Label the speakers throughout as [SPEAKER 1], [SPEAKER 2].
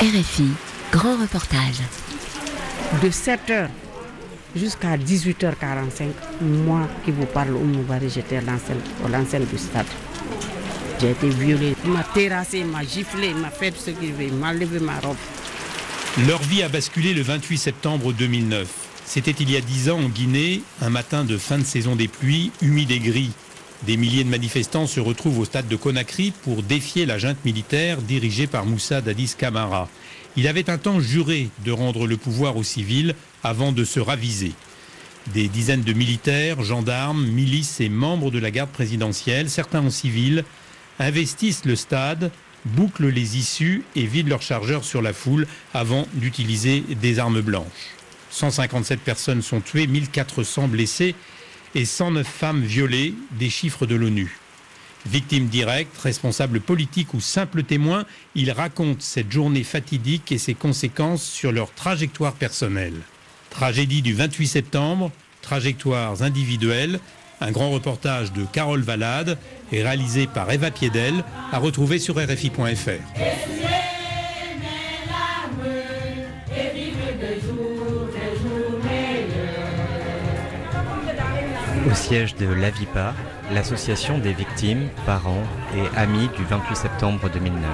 [SPEAKER 1] RFI, grand reportage.
[SPEAKER 2] De 7h jusqu'à 18h45, moi qui vous parle, Oumoubari, j'étais à l'enceinte du stade. J'ai été violée. Il m'a terrassé, il m'a giflé, il m'a fait ce qu'il veut, il m'a levé ma robe.
[SPEAKER 3] Leur vie a basculé le 28 septembre 2009. C'était il y a dix ans en Guinée, un matin de fin de saison des pluies, humide et gris. Des milliers de manifestants se retrouvent au stade de Conakry pour défier la junte militaire dirigée par Moussa Dadis Camara. Il avait un temps juré de rendre le pouvoir aux civils avant de se raviser. Des dizaines de militaires, gendarmes, milices et membres de la garde présidentielle, certains en civil, investissent le stade, bouclent les issues et vident leurs chargeurs sur la foule avant d'utiliser des armes blanches. 157 personnes sont tuées, 1400 blessées et 109 femmes violées, des chiffres de l'ONU. Victime directe, responsable politique ou simple témoin, ils racontent cette journée fatidique et ses conséquences sur leur trajectoire personnelle. Tragédie du 28 septembre, trajectoires individuelles, un grand reportage de Carole Valade est réalisé par Eva Piedel, à retrouver sur RFI.fr.
[SPEAKER 4] Au siège de l'AVIPA, l'association des victimes, parents et amis du 28 septembre 2009.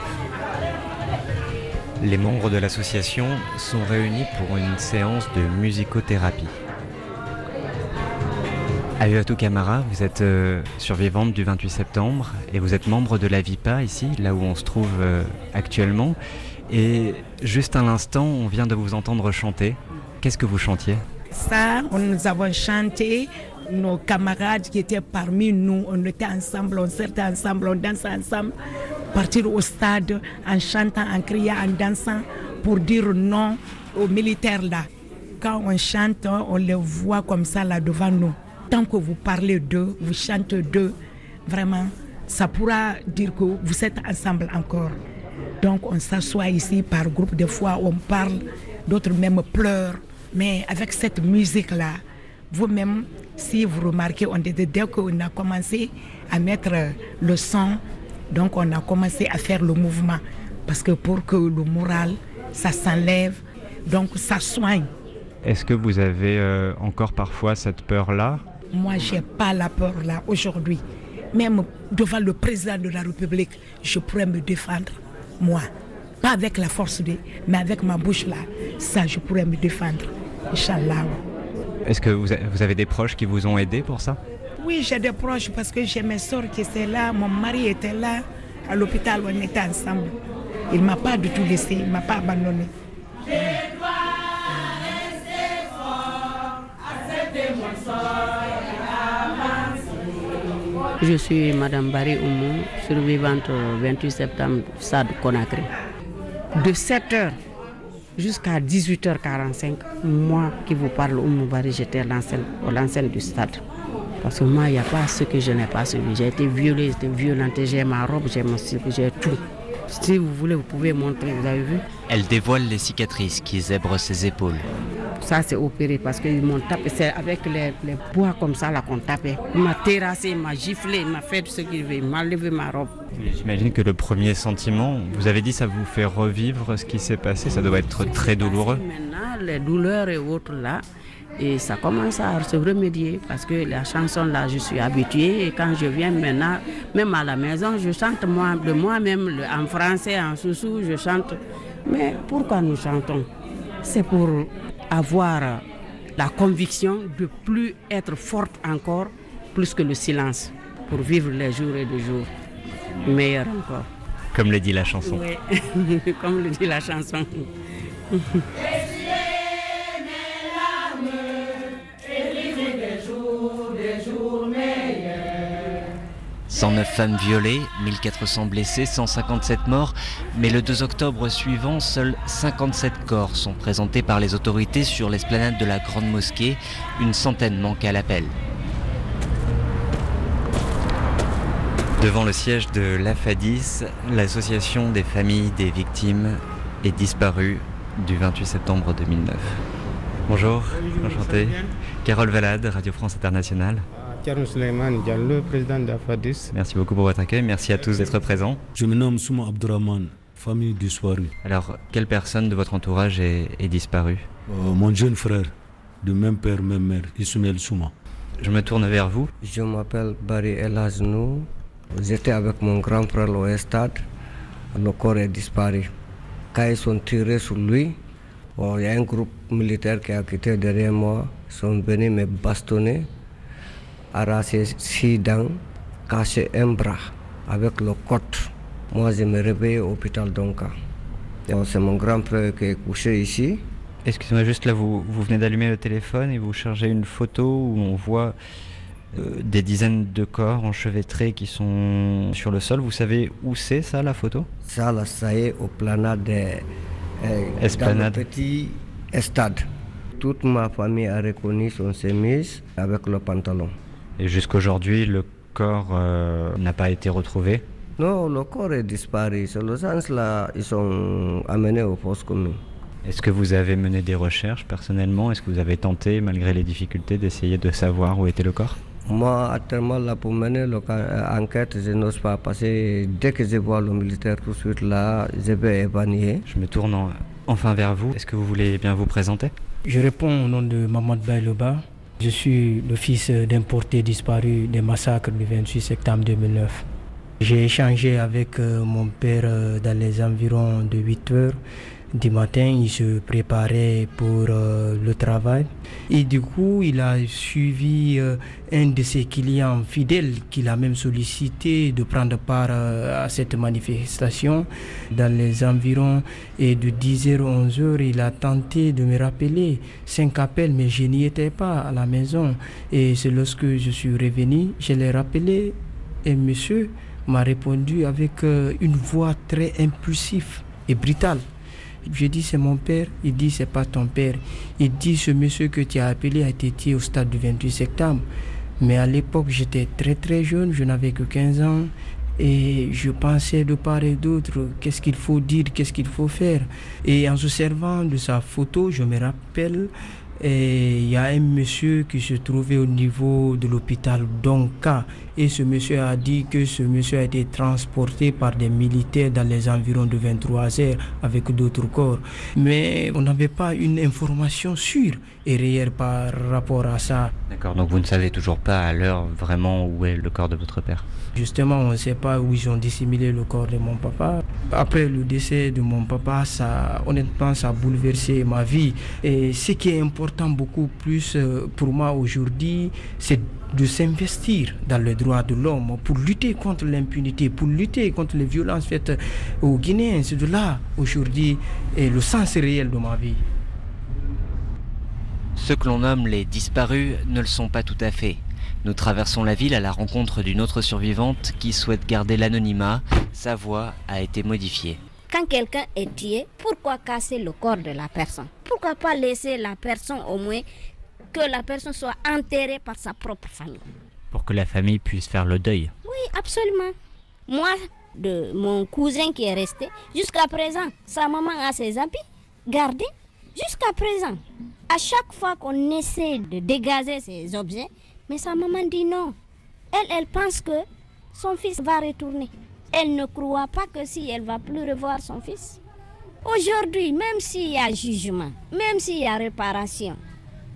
[SPEAKER 4] Les membres de l'association sont réunis pour une séance de musicothérapie. Ayuatu Kamara, vous êtes euh, survivante du 28 septembre et vous êtes membre de la VIPA ici, là où on se trouve euh, actuellement. Et juste à l'instant, on vient de vous entendre chanter. Qu'est-ce que vous chantiez?
[SPEAKER 2] Ça, nous avons chanté nos camarades qui étaient parmi nous, on était ensemble, on sortait ensemble, on dansait ensemble, partir au stade en chantant, en criant, en dansant pour dire non aux militaires là. Quand on chante, on les voit comme ça là devant nous. Tant que vous parlez d'eux, vous chantez d'eux, vraiment, ça pourra dire que vous êtes ensemble encore. Donc on s'assoit ici par groupe, des fois on parle, d'autres même pleurent. Mais avec cette musique-là, vous-même, si vous remarquez, on, dès qu'on a commencé à mettre le son, donc on a commencé à faire le mouvement. Parce que pour que le moral, ça s'enlève, donc ça soigne.
[SPEAKER 4] Est-ce que vous avez euh, encore parfois cette peur-là?
[SPEAKER 2] Moi, j'ai pas la peur là aujourd'hui. Même devant le président de la République, je pourrais me défendre, moi. Pas avec la force, de, mais avec ma bouche là. Ça, je pourrais me défendre. Inch'Allah.
[SPEAKER 4] Est-ce que vous avez des proches qui vous ont aidé pour ça?
[SPEAKER 2] Oui, j'ai des proches parce que j'ai mes soeurs qui étaient là, mon mari était là, à l'hôpital, on était ensemble. Il ne m'a pas du tout laissé, il ne m'a pas abandonné. Je suis Madame Barry Oumou, survivante au 28 septembre, SAD Conakry. De 7h jusqu'à 18h45, moi qui vous parle, Oumou Barry, j'étais à l'enceinte du stade. Parce que moi, il n'y a pas ce que je n'ai pas suivi. J'ai été violée, j'ai été violentée, j'ai ma robe, j'ai mon slip, j'ai tout. Si vous voulez, vous pouvez montrer, vous avez vu?
[SPEAKER 4] Elle dévoile les cicatrices qui zèbrent ses épaules.
[SPEAKER 2] Ça, c'est opéré parce qu'ils m'ont tapé. C'est avec les, les, bois comme ça là qu'on tapait. Il m'a terrassé, il m'a giflé, il m'a fait ce qu'il veut, il m'a levé ma robe.
[SPEAKER 4] J'imagine que le premier sentiment, vous avez dit, ça vous fait revivre ce qui s'est passé. Ça doit être très douloureux.
[SPEAKER 2] Maintenant, les douleurs et autres là, et ça commence à se remédier parce que la chanson là, je suis habituée et quand je viens maintenant, même à la maison, je chante moi, de moi-même en français, en sous je chante. Mais pourquoi nous chantons? C'est pour avoir la conviction de plus être forte encore, plus que le silence, pour vivre les jours et les jours meilleurs encore.
[SPEAKER 4] Comme le dit la chanson.
[SPEAKER 2] Oui, comme le dit la chanson.
[SPEAKER 4] 109 femmes violées, 1400 blessés, 157 morts, mais le 2 octobre suivant, seuls 57 corps sont présentés par les autorités sur l'esplanade de la Grande Mosquée, une centaine manquent à l'appel. Devant le siège de l'AFADIS, l'association des familles des victimes est disparue du 28 septembre 2009. Bonjour, enchanté. Carole Valade, Radio France Internationale.
[SPEAKER 5] Thierry Suleiman Diallo, président d'AFADIS.
[SPEAKER 4] Merci beaucoup pour votre accueil. Merci à tous d'être présents.
[SPEAKER 6] Je me nomme Souma Abdurrahman,
[SPEAKER 5] famille disparue.
[SPEAKER 4] Alors, quelle personne de votre entourage est, est disparue
[SPEAKER 5] Euh, mon jeune frère, de même père, même mère, Ismaël Souma.
[SPEAKER 4] Je me tourne vers vous.
[SPEAKER 6] Je m'appelle Barry Elaznou. J'étais avec mon grand frère au stade. Le corps est disparu. Quand ils sont tirés sur lui, bon, il y a un groupe militaire qui a quitté derrière moi. Ils sont venus me bastonner, arracher six dents, casser un bras avec le côte. Moi, je me réveille au hôpital Donka. C'est mon grand frère qui est couché ici.
[SPEAKER 4] Excusez-moi, juste là, vous, vous venez d'allumer le téléphone et vous chargez une photo où on voit euh, des dizaines de corps enchevêtrés qui sont sur le sol. Vous savez où c'est ça, la photo?
[SPEAKER 6] Ça, là, ça est au planade de, euh,
[SPEAKER 4] Esplanade.
[SPEAKER 6] dans le petit stade. Toute ma famille a reconnu son chemise avec le pantalon.
[SPEAKER 4] Et jusqu'aujourd'hui, le corps euh, n'a pas été retrouvé.
[SPEAKER 6] Non, le corps est disparu. C'est le sens là, ils sont amenés aux fosses communes.
[SPEAKER 4] Est-ce que vous avez mené des recherches personnellement? Est-ce que vous avez tenté, malgré les difficultés, d'essayer de savoir où était le corps?
[SPEAKER 6] Moi, actuellement, là, pour mener l'enquête, je n'ose pas passer. Dès que je vois le militaire tout de suite là, je vais évanouir.
[SPEAKER 4] Je me tourne en- enfin vers vous. Est-ce que vous voulez bien vous présenter?
[SPEAKER 7] Je réponds au nom de Mamad Bayloba. Je suis le fils d'un porté disparu des massacres du 28 septembre 2009. J'ai échangé avec euh, mon père euh, dans les environs de 8 heures du matin. Il se préparait pour euh, le travail. Et du coup, il a suivi euh, un de ses clients fidèles qu'il a même sollicité de prendre part euh, à cette manifestation dans les environs. Et de 10h à 11h, il a tenté de me rappeler cinq appels, mais je n'y étais pas à la maison. Et c'est lorsque je suis revenu, je l'ai rappelé et monsieur m'a répondu avec une voix très impulsive et brutale. J'ai dit c'est mon père, il dit c'est pas ton père. Il dit ce monsieur que tu as appelé a été au stade du 28 septembre. Mais à l'époque j'étais très très jeune, je n'avais que 15 ans et je pensais de part et d'autre qu'est-ce qu'il faut dire, qu'est-ce qu'il faut faire. Et en se servant de sa photo, je me rappelle et il y a un monsieur qui se trouvait au niveau de l'hôpital Donka. Et ce monsieur a dit que ce monsieur a été transporté par des militaires dans les environs de 23 heures avec d'autres corps. Mais on n'avait pas une information sûre et réelle par rapport à ça.
[SPEAKER 4] D'accord, donc vous ne savez toujours pas à l'heure vraiment où est le corps de votre père?
[SPEAKER 7] Justement, on ne sait pas où ils ont dissimulé le corps de mon papa. Après le décès de mon papa, ça, honnêtement, ça a bouleversé ma vie. Et ce qui est important beaucoup plus euh, pour moi aujourd'hui, c'est de s'investir dans les droits de l'homme pour lutter contre l'impunité, pour lutter contre les violences faites aux Guinéens. C'est de là, aujourd'hui, le sens réel de ma vie.
[SPEAKER 8] Ceux que l'on nomme les disparus ne le sont pas tout à fait. Nous traversons la ville à la rencontre d'une autre survivante qui souhaite garder l'anonymat. Sa voix a été modifiée.
[SPEAKER 9] Quand quelqu'un est tué, pourquoi casser le corps de la personne? Pourquoi pas laisser la personne au moins que la personne soit enterrée par sa propre famille?
[SPEAKER 4] Pour que la famille puisse faire le deuil.
[SPEAKER 9] Oui, absolument. Moi, de mon cousin qui est resté, jusqu'à présent, sa maman a ses habits gardés. Jusqu'à présent, à chaque fois qu'on essaie de dégager ces objets, mais sa maman dit non. Elle, elle pense que son fils va retourner. Elle ne croit pas que si elle va plus revoir son fils. Aujourd'hui, même s'il y a jugement, même s'il y a réparation,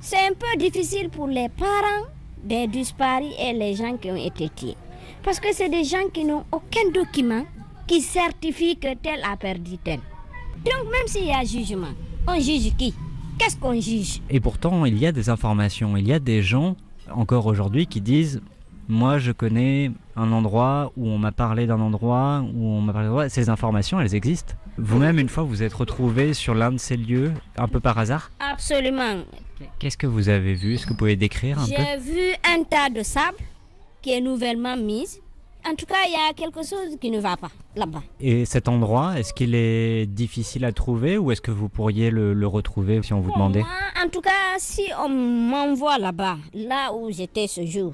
[SPEAKER 9] c'est un peu difficile pour les parents des disparus et les gens qui ont été tués. Parce que c'est des gens qui n'ont aucun document qui certifie que tel a perdu tel. Donc même s'il y a jugement, on juge qui? Qu'est-ce qu'on juge?
[SPEAKER 4] Et pourtant, il y a des informations, il y a des gens, encore aujourd'hui, qui disent Moi, je connais un endroit où on m'a parlé d'un endroit, où on m'a parlé endroit. Ces informations, elles existent. Vous-même, une fois, vous êtes retrouvé sur l'un de ces lieux, un peu par hasard?
[SPEAKER 9] Absolument.
[SPEAKER 4] Qu'est-ce que vous avez vu? Est-ce que vous pouvez décrire un peu?
[SPEAKER 9] J'ai vu un tas de sable qui est nouvellement mis. En tout cas, il y a quelque chose qui ne va pas là-bas.
[SPEAKER 4] Et cet endroit, est-ce qu'il est difficile à trouver ou est-ce que vous pourriez le, le retrouver si on vous demandait?
[SPEAKER 9] Moi, en tout cas, si on m'envoie là-bas, là où j'étais ce jour,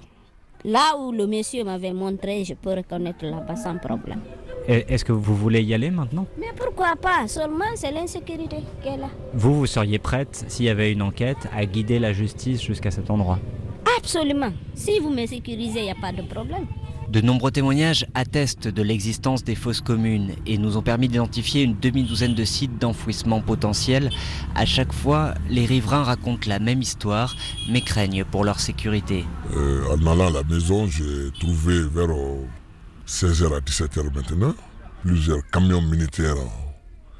[SPEAKER 9] là où le monsieur m'avait montré, je peux reconnaître là-bas sans problème.
[SPEAKER 4] Est-ce que vous voulez y aller maintenant?
[SPEAKER 9] Mais pourquoi pas? Seulement, c'est l'insécurité qui est là.
[SPEAKER 4] Vous, vous seriez prête, s'il y avait une enquête, à guider la justice jusqu'à cet endroit?
[SPEAKER 9] Absolument. Si vous me sécurisez, il n'y a pas de problème.
[SPEAKER 8] De nombreux témoignages attestent de l'existence des fosses communes et nous ont permis d'identifier une demi-douzaine de sites d'enfouissement potentiels. À chaque fois, les riverains racontent la même histoire, mais craignent pour leur sécurité.
[SPEAKER 10] Euh, en allant à la maison, j'ai trouvé vers 16h à 17h maintenant plusieurs camions militaires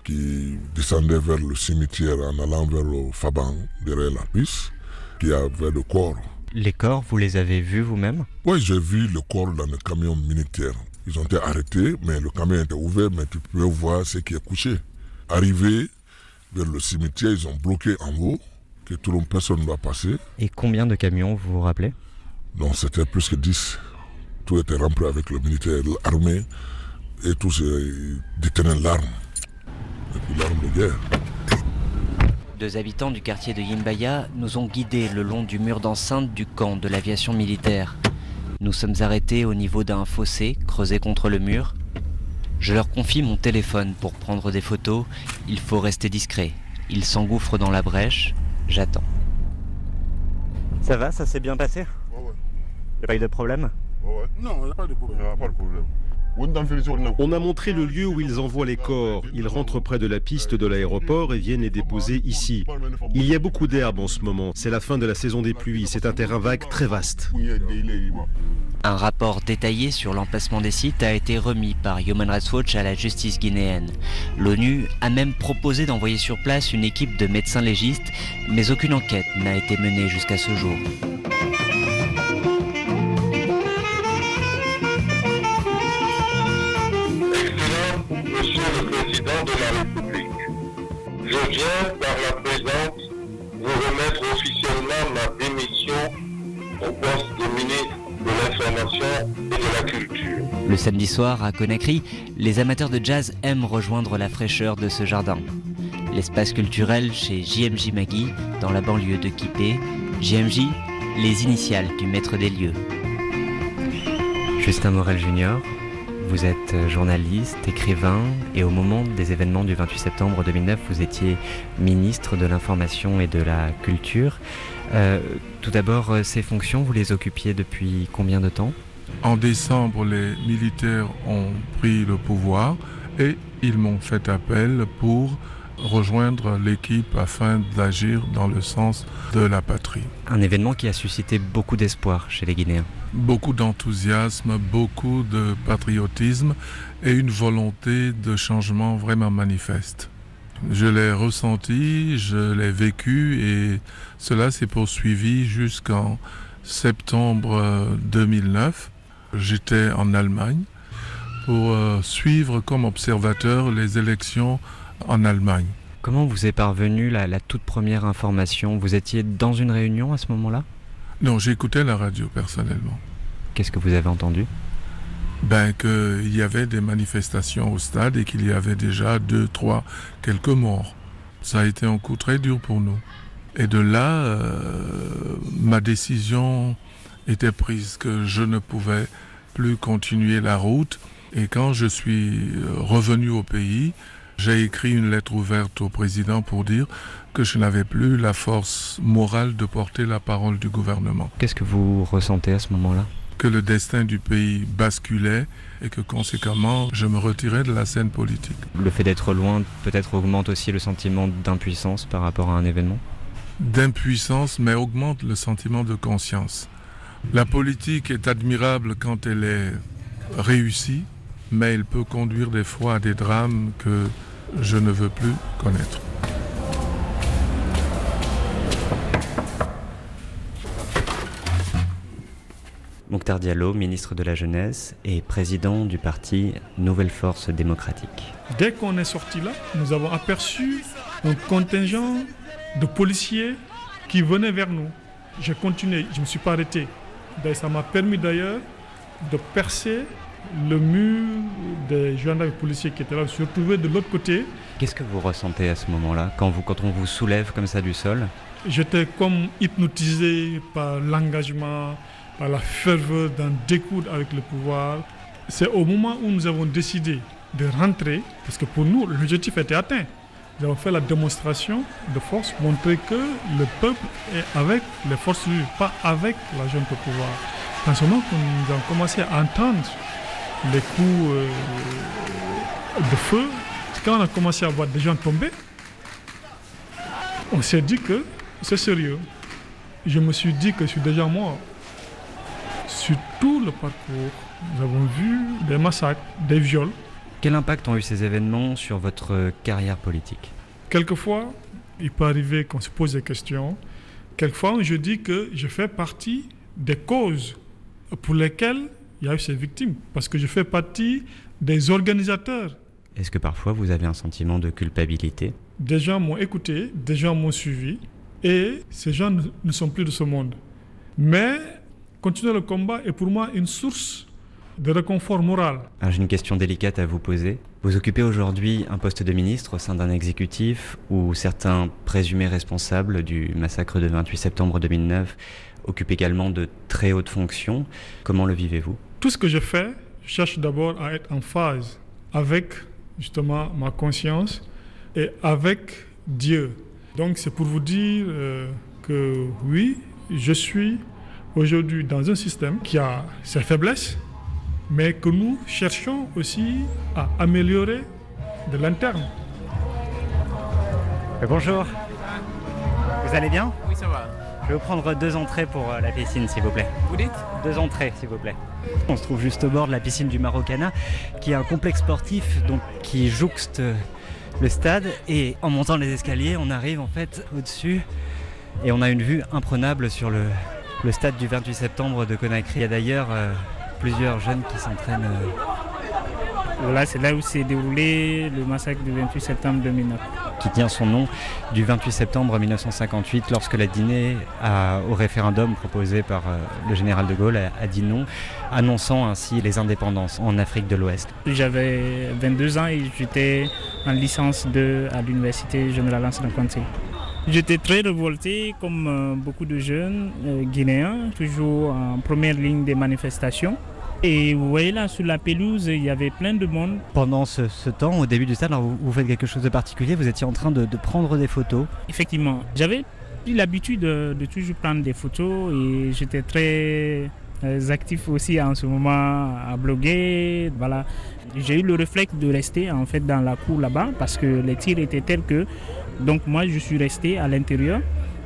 [SPEAKER 10] qui descendaient vers le cimetière en allant vers le Faban, derrière la piste, qui avait le corps
[SPEAKER 4] les corps, vous les avez vus vous-même
[SPEAKER 10] Oui, j'ai vu le corps dans le camion militaire. Ils ont été arrêtés, mais le camion était ouvert, mais tu peux voir ce qui est couché. Arrivé vers le cimetière, ils ont bloqué en haut, que tout le monde, personne ne va passer.
[SPEAKER 4] Et combien de camions, vous vous rappelez
[SPEAKER 10] Non, c'était plus que 10. Tout était rempli avec le militaire, l'armée, et tous détenaient l'arme. Et puis l'arme de guerre.
[SPEAKER 8] Deux habitants du quartier de Yimbaya nous ont guidés le long du mur d'enceinte du camp de l'aviation militaire. Nous sommes arrêtés au niveau d'un fossé creusé contre le mur. Je leur confie mon téléphone pour prendre des photos. Il faut rester discret. Ils s'engouffrent dans la brèche. J'attends.
[SPEAKER 4] Ça va, ça s'est bien passé? Ouais, ouais. A pas eu de problème?
[SPEAKER 10] Ouais, ouais. Non, il n'y a pas de problème. Il a pas de problème.
[SPEAKER 11] On a montré le lieu où ils envoient les corps. Ils rentrent près de la piste de l'aéroport et viennent les déposer ici. Il y a beaucoup d'herbes en ce moment. C'est la fin de la saison des pluies. C'est un terrain vague très vaste.
[SPEAKER 8] Un rapport détaillé sur l'emplacement des sites a été remis par Human Rights Watch à la justice guinéenne. L'ONU a même proposé d'envoyer sur place une équipe de médecins légistes, mais aucune enquête n'a été menée jusqu'à ce jour.
[SPEAKER 12] Viens par la présente vous remettre officiellement ma démission au poste de ministre de l'Information et de la Culture.
[SPEAKER 8] Le samedi soir, à Conakry, les amateurs de jazz aiment rejoindre la fraîcheur de ce jardin. L'espace culturel chez JMJ Magui, dans la banlieue de Kipé. JMJ, les initiales du maître des lieux.
[SPEAKER 4] Justin Morel Junior, vous êtes journaliste, écrivain, et au moment des événements du 28 septembre 2009, vous étiez ministre de l'Information et de la Culture. Euh, tout d'abord, euh, ces fonctions, vous les occupiez depuis combien de temps?
[SPEAKER 5] En décembre, les militaires ont pris le pouvoir et ils m'ont fait appel pour rejoindre l'équipe afin d'agir dans le sens de la patrie.
[SPEAKER 4] Un événement qui a suscité beaucoup d'espoir chez les Guinéens.
[SPEAKER 5] Beaucoup d'enthousiasme, beaucoup de patriotisme et une volonté de changement vraiment manifeste. Je l'ai ressenti, je l'ai vécu et cela s'est poursuivi jusqu'en septembre 2009. J'étais en Allemagne pour euh, suivre comme observateur les élections en Allemagne.
[SPEAKER 4] Comment vous est parvenue la, la, toute première information? Vous étiez dans une réunion à ce moment-là?
[SPEAKER 5] Non, j'écoutais la radio personnellement.
[SPEAKER 4] Qu'est-ce que vous avez entendu?
[SPEAKER 5] Ben qu'il y avait des manifestations au stade et qu'il y avait déjà deux, trois, quelques morts. Ça a été un coup très dur pour nous. Et de là, euh, ma décision était prise que je ne pouvais plus continuer la route. Et quand je suis revenu au pays, j'ai écrit une lettre ouverte au président pour dire que je n'avais plus la force morale de porter la parole du gouvernement.
[SPEAKER 4] Qu'est-ce que vous ressentez à ce moment-là?
[SPEAKER 5] Que le destin du pays basculait et que conséquemment je me retirais de la scène politique.
[SPEAKER 4] Le fait d'être loin peut-être augmente aussi le sentiment d'impuissance par rapport à un événement?
[SPEAKER 5] D'impuissance, mais augmente le sentiment de conscience. La politique est admirable quand elle est réussie, mais elle peut conduire des fois à des drames que je ne veux plus connaître.
[SPEAKER 4] Mokhtar Diallo, ministre de la Jeunesse et président du parti Nouvelle Force démocratique.
[SPEAKER 13] Dès qu'on est sorti là, nous avons aperçu un contingent de policiers qui venaient vers nous. J'ai continué, je ne me suis pas arrêté. Ça m'a permis d'ailleurs de percer le mur des gendarmes et policiers qui étaient là se retrouvaient de l'autre côté.
[SPEAKER 4] Qu'est-ce que vous ressentez à ce moment-là, quand, vous, quand on vous soulève comme ça du sol?
[SPEAKER 13] J'étais comme hypnotisé par l'engagement, par la ferveur d'en découdre avec le pouvoir. C'est au moment où nous avons décidé de rentrer, parce que pour nous, l'objectif était atteint. Nous avons fait la démonstration de force, montrer que le peuple est avec les forces vives, pas avec la jeune au pouvoir. En ce moment, nous avons commencé à entendre les coups euh, de feu, quand on a commencé à voir des gens tomber, on s'est dit que c'est sérieux. Je me suis dit que je suis déjà mort. Sur tout le parcours, nous avons vu des massacres, des viols.
[SPEAKER 4] Quel impact ont eu ces événements sur votre carrière politique?
[SPEAKER 13] Quelquefois, il peut arriver qu'on se pose des questions. Quelquefois, je dis que je fais partie des causes pour lesquelles il y a eu ces victimes, parce que je fais partie des organisateurs.
[SPEAKER 4] Est-ce que parfois vous avez un sentiment de culpabilité?
[SPEAKER 13] Des gens m'ont écouté, des gens m'ont suivi, et ces gens ne sont plus de ce monde. Mais continuer le combat est pour moi une source de réconfort moral.
[SPEAKER 4] J'ai une question délicate à vous poser. Vous occupez aujourd'hui un poste de ministre au sein d'un exécutif où certains présumés responsables du massacre de 28 septembre 2009 occupent également de très hautes fonctions. Comment le vivez-vous?
[SPEAKER 13] Tout ce que je fais, je cherche d'abord à être en phase avec justement ma conscience et avec Dieu. Donc c'est pour vous dire euh, que oui, je suis aujourd'hui dans un système qui a ses faiblesses, mais que nous cherchons aussi à améliorer de l'interne.
[SPEAKER 4] Bonjour. Vous allez bien?
[SPEAKER 14] Oui, ça va.
[SPEAKER 4] Je vais vous prendre deux entrées pour euh, la piscine, s'il vous plaît.
[SPEAKER 14] Vous dites?
[SPEAKER 4] Deux entrées, s'il vous plaît. On se trouve juste au bord de la piscine du Marocana, qui est un complexe sportif qui jouxte le stade. Et en montant les escaliers, on arrive en fait au-dessus et on a une vue imprenable sur le, le stade du 28 septembre de Conakry. Il y a d'ailleurs euh, plusieurs jeunes qui s'entraînent. euh,
[SPEAKER 14] Là, c'est là où s'est déroulé le massacre du 28 septembre 2009.
[SPEAKER 4] Qui tient son nom du 28 septembre 1958 lorsque la Guinée, au référendum proposé par euh, le général de Gaulle, a, dit non, annonçant ainsi les indépendances en Afrique de l'Ouest.
[SPEAKER 14] J'avais 22 ans et j'étais en licence 2 à l'université Général Anselme Conté. J'étais très révolté, comme euh, beaucoup de jeunes euh, guinéens, toujours en première ligne des manifestations. Et vous voyez là, sur la pelouse, il y avait plein de monde.
[SPEAKER 4] Pendant ce, ce temps, au début du stade, alors vous, vous faites quelque chose de particulier, vous étiez en train de, de prendre des photos.
[SPEAKER 14] Effectivement, j'avais pris l'habitude de, de toujours prendre des photos et j'étais très euh, actif aussi en ce moment à bloguer. Voilà. J'ai eu le réflexe de rester en fait dans la cour là-bas parce que les tirs étaient tels que donc moi je suis resté à l'intérieur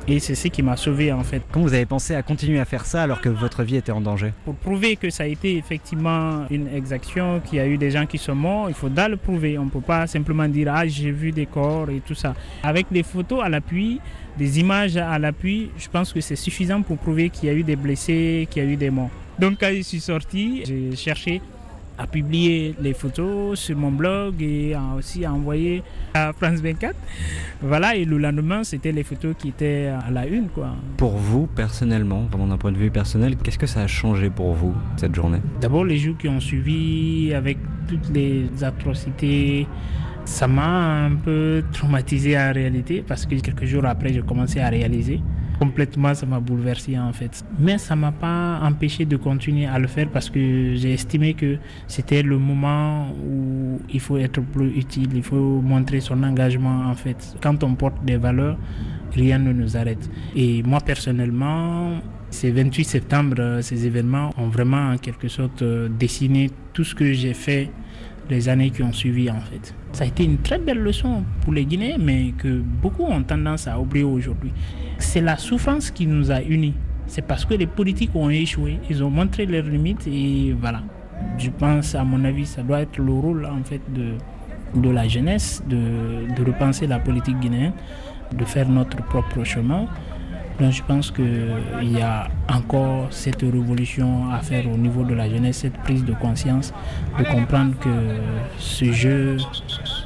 [SPEAKER 14] et c'est ce qui m'a sauvé en fait.
[SPEAKER 4] Quand vous avez pensé à continuer à faire ça alors que votre vie était en danger?
[SPEAKER 14] Pour prouver que ça a été effectivement une exaction, qu'il y a eu des gens qui sont morts, il faudra le prouver. On ne peut pas simplement dire ah j'ai vu des corps et tout ça. Avec des photos à l'appui, des images à l'appui, je pense que c'est suffisant pour prouver qu'il y a eu des blessés, qu'il y a eu des morts. Donc quand je suis sorti, j'ai cherché à publier les photos sur mon blog et à aussi à envoyer à France 24. Voilà, et le lendemain, c'était les photos qui étaient à la une. Quoi.
[SPEAKER 4] Pour vous, personnellement, vraiment d'un point de vue personnel, qu'est-ce que ça a changé pour vous, cette journée?
[SPEAKER 14] D'abord, les jours qui ont suivi, avec toutes les atrocités, ça m'a un peu traumatisé en réalité, parce que quelques jours après, j'ai commencé à réaliser. Complètement, ça m'a bouleversé en fait. Mais ça m'a pas empêché de continuer à le faire parce que j'ai estimé que c'était le moment où il faut être plus utile, il faut montrer son engagement en fait. Quand on porte des valeurs, rien ne nous arrête. Et moi personnellement, ces 28 septembre, euh, ces événements ont vraiment en quelque sorte euh, dessiné tout ce que j'ai fait les années qui ont suivi en fait. Ça a été une très belle leçon pour les Guinéens, mais que beaucoup ont tendance à oublier aujourd'hui. C'est la souffrance qui nous a unis. C'est parce que les politiques ont échoué, ils ont montré leurs limites et voilà. Je pense, à mon avis, ça doit être le rôle en fait de, de la jeunesse de, de repenser la politique guinéenne, de faire notre propre chemin. Donc je pense qu'il y a encore cette révolution à faire au niveau de la jeunesse, cette prise de conscience, de comprendre que ce jeu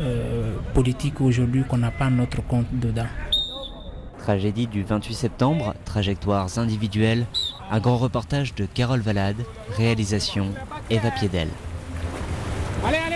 [SPEAKER 14] euh, politique aujourd'hui, qu'on n'a pas notre compte dedans.
[SPEAKER 8] Tragédie du 28 septembre, trajectoires individuelles, un grand reportage de Carole Valade, réalisation Eva Piedel.
[SPEAKER 15] Allez, allez,